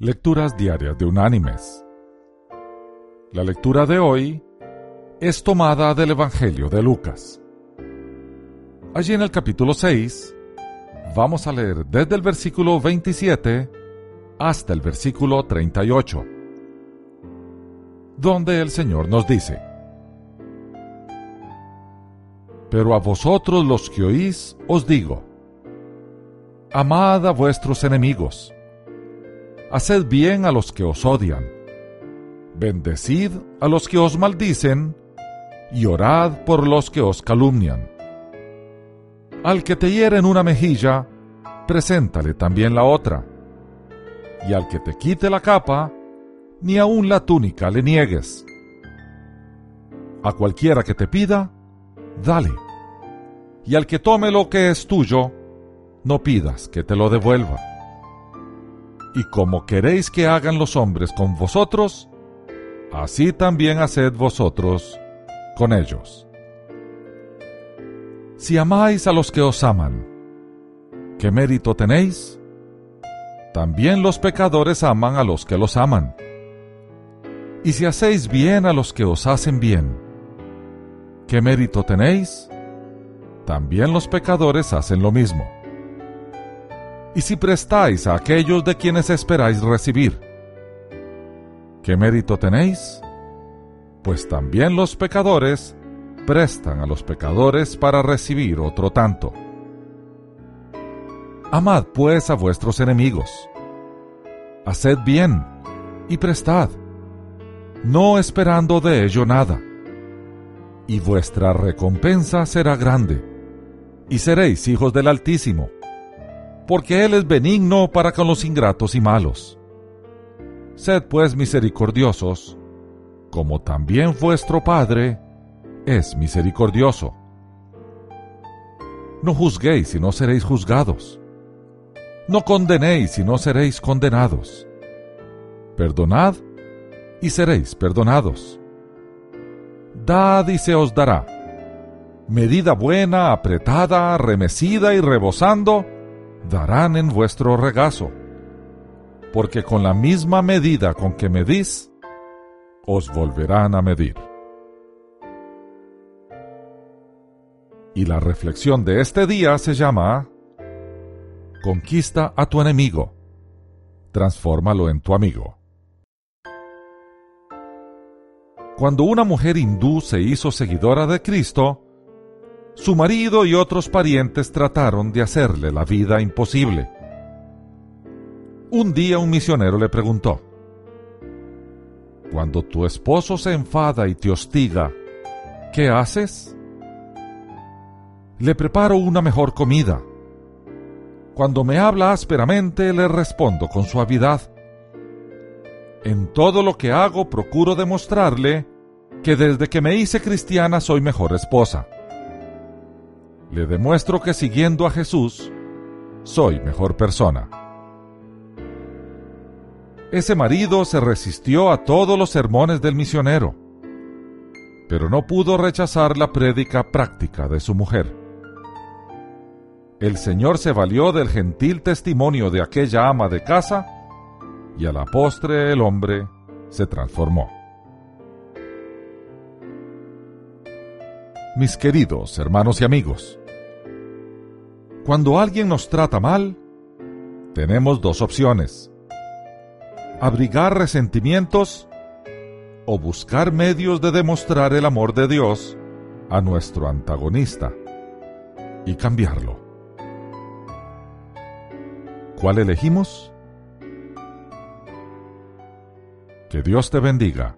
Lecturas Diarias de Unánimes. La lectura de hoy es tomada del Evangelio de Lucas. Allí en el capítulo 6 vamos a leer desde el versículo 27 hasta el versículo 38, donde el Señor nos dice, Pero a vosotros los que oís os digo, amad a vuestros enemigos, haced bien a los que os odian, bendecid a los que os maldicen, y orad por los que os calumnian. Al que te hiere en una mejilla, preséntale también la otra, y al que te quite la capa, ni aun la túnica le niegues. A cualquiera que te pida, dale, y al que tome lo que es tuyo, no pidas que te lo devuelva y como queréis que hagan los hombres con vosotros, así también haced vosotros con ellos. Si amáis a los que os aman, ¿qué mérito tenéis? También los pecadores aman a los que los aman. Y si hacéis bien a los que os hacen bien, ¿qué mérito tenéis? También los pecadores hacen lo mismo y si prestáis a aquellos de quienes esperáis recibir. ¿Qué mérito tenéis? Pues también los pecadores prestan a los pecadores para recibir otro tanto. Amad pues a vuestros enemigos. Haced bien y prestad, no esperando de ello nada. Y vuestra recompensa será grande, y seréis hijos del Altísimo porque Él es benigno para con los ingratos y malos. Sed pues misericordiosos, como también vuestro Padre es misericordioso. No juzguéis y no seréis juzgados. No condenéis y no seréis condenados. Perdonad y seréis perdonados. Dad y se os dará. Medida buena, apretada, remecida y rebosando, darán en vuestro regazo, porque con la misma medida con que medís, os volverán a medir. Y la reflexión de este día se llama Conquista a tu enemigo, transfórmalo en tu amigo. Cuando una mujer hindú se hizo seguidora de Cristo, su marido y otros parientes trataron de hacerle la vida imposible. Un día un misionero le preguntó, Cuando tu esposo se enfada y te hostiga, ¿qué haces? Le preparo una mejor comida. Cuando me habla ásperamente, le respondo con suavidad. En todo lo que hago procuro demostrarle que desde que me hice cristiana soy mejor esposa le demuestro que siguiendo a Jesús, soy mejor persona. Ese marido se resistió a todos los sermones del misionero, pero no pudo rechazar la prédica práctica de su mujer. El Señor se valió del gentil testimonio de aquella ama de casa y a la postre el hombre se transformó. Mis queridos hermanos y amigos, cuando alguien nos trata mal, tenemos dos opciones. Abrigar resentimientos o buscar medios de demostrar el amor de Dios a nuestro antagonista y cambiarlo. ¿Cuál elegimos? Que Dios te bendiga